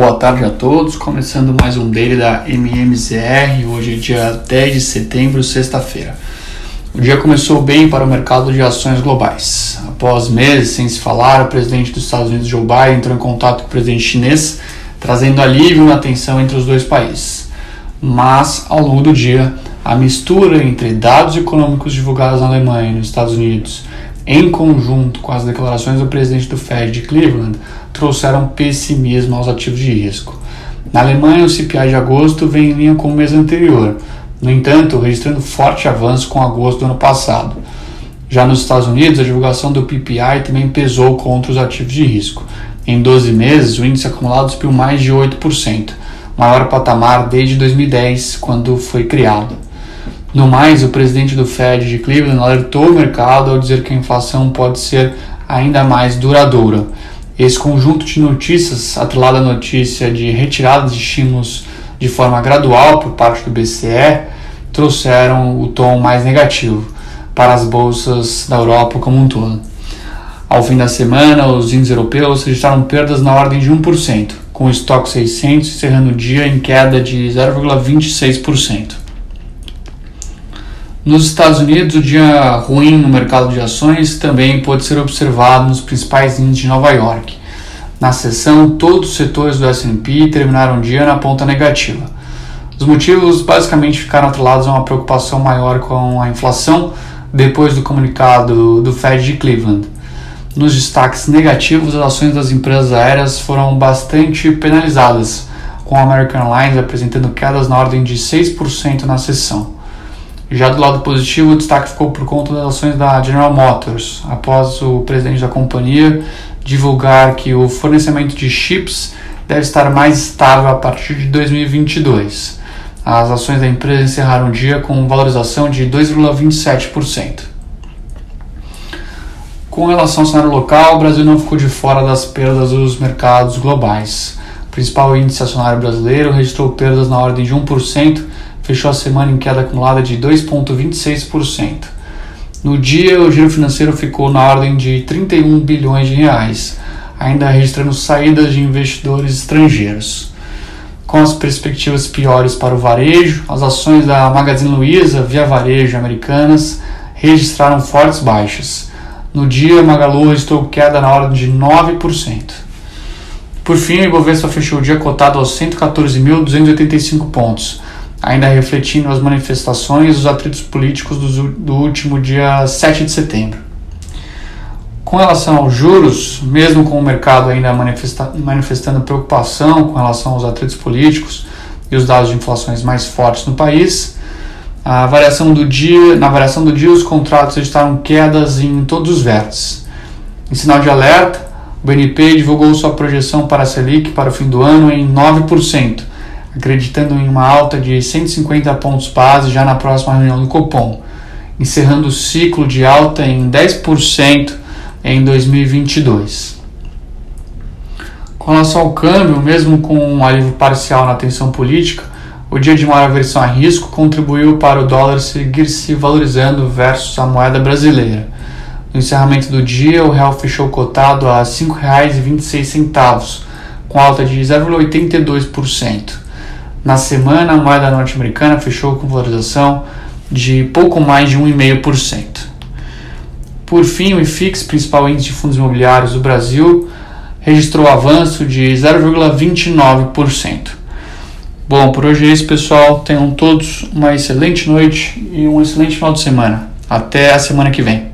Boa tarde a todos, começando mais um daily da MMZR. Hoje é dia 10 de setembro, sexta-feira. O dia começou bem para o mercado de ações globais. Após meses sem se falar, o presidente dos Estados Unidos, Joe Biden, entrou em contato com o presidente chinês, trazendo alívio na tensão entre os dois países. Mas, ao longo do dia, a mistura entre dados econômicos divulgados na Alemanha e nos Estados Unidos em conjunto com as declarações do presidente do Fed de Cleveland, trouxeram pessimismo aos ativos de risco. Na Alemanha, o CPI de agosto vem em linha com o mês anterior, no entanto, registrando forte avanço com agosto do ano passado. Já nos Estados Unidos, a divulgação do PPI também pesou contra os ativos de risco. Em 12 meses, o índice acumulado subiu mais de 8%, maior patamar desde 2010, quando foi criado. No mais, o presidente do Fed de Cleveland alertou o mercado ao dizer que a inflação pode ser ainda mais duradoura. Esse conjunto de notícias, atrelado à notícia de retirada de estímulos de forma gradual por parte do BCE, trouxeram o tom mais negativo para as bolsas da Europa como um todo. Ao fim da semana, os índices europeus registraram perdas na ordem de 1%, com o estoque 600 encerrando o dia em queda de 0,26%. Nos Estados Unidos, o dia ruim no mercado de ações também pode ser observado nos principais índices de Nova York. Na sessão, todos os setores do S&P terminaram o dia na ponta negativa. Os motivos basicamente ficaram atrelados a uma preocupação maior com a inflação depois do comunicado do Fed de Cleveland. Nos destaques negativos, as ações das empresas aéreas foram bastante penalizadas, com a American Airlines apresentando quedas na ordem de 6% na sessão. Já do lado positivo, o destaque ficou por conta das ações da General Motors, após o presidente da companhia divulgar que o fornecimento de chips deve estar mais estável a partir de 2022. As ações da empresa encerraram o dia com valorização de 2,27%. Com relação ao cenário local, o Brasil não ficou de fora das perdas dos mercados globais. O principal índice acionário brasileiro registrou perdas na ordem de 1%, fechou a semana em queda acumulada de 2,26%. No dia, o giro financeiro ficou na ordem de 31 bilhões de reais, ainda registrando saídas de investidores estrangeiros. Com as perspectivas piores para o varejo, as ações da Magazine Luiza, Via Varejo Americanas, registraram fortes baixas. No dia, Magalu registrou queda na ordem de 9%. Por fim, o Ibovespa fechou o dia cotado aos 114.285 pontos, ainda refletindo as manifestações e os atritos políticos do, do último dia 7 de setembro. Com relação aos juros, mesmo com o mercado ainda manifesta, manifestando preocupação com relação aos atritos políticos e os dados de inflações mais fortes no país, a variação do dia, na variação do dia, os contratos registraram quedas em todos os vértices. Em sinal de alerta, o BNP divulgou sua projeção para a Selic para o fim do ano em 9%, acreditando em uma alta de 150 pontos base já na próxima reunião do Copom, encerrando o ciclo de alta em 10% em 2022. Com relação ao câmbio, mesmo com um alívio parcial na tensão política, o dia de maior aversão a risco contribuiu para o dólar seguir se valorizando versus a moeda brasileira. No encerramento do dia, o real fechou cotado a R$ 5,26, com alta de 0,82%. Na semana, a moeda norte-americana fechou com valorização de pouco mais de 1,5%. Por fim, o IFIX, principal índice de fundos imobiliários do Brasil, registrou avanço de 0,29%. Bom, por hoje é isso, pessoal. Tenham todos uma excelente noite e um excelente final de semana. Até a semana que vem.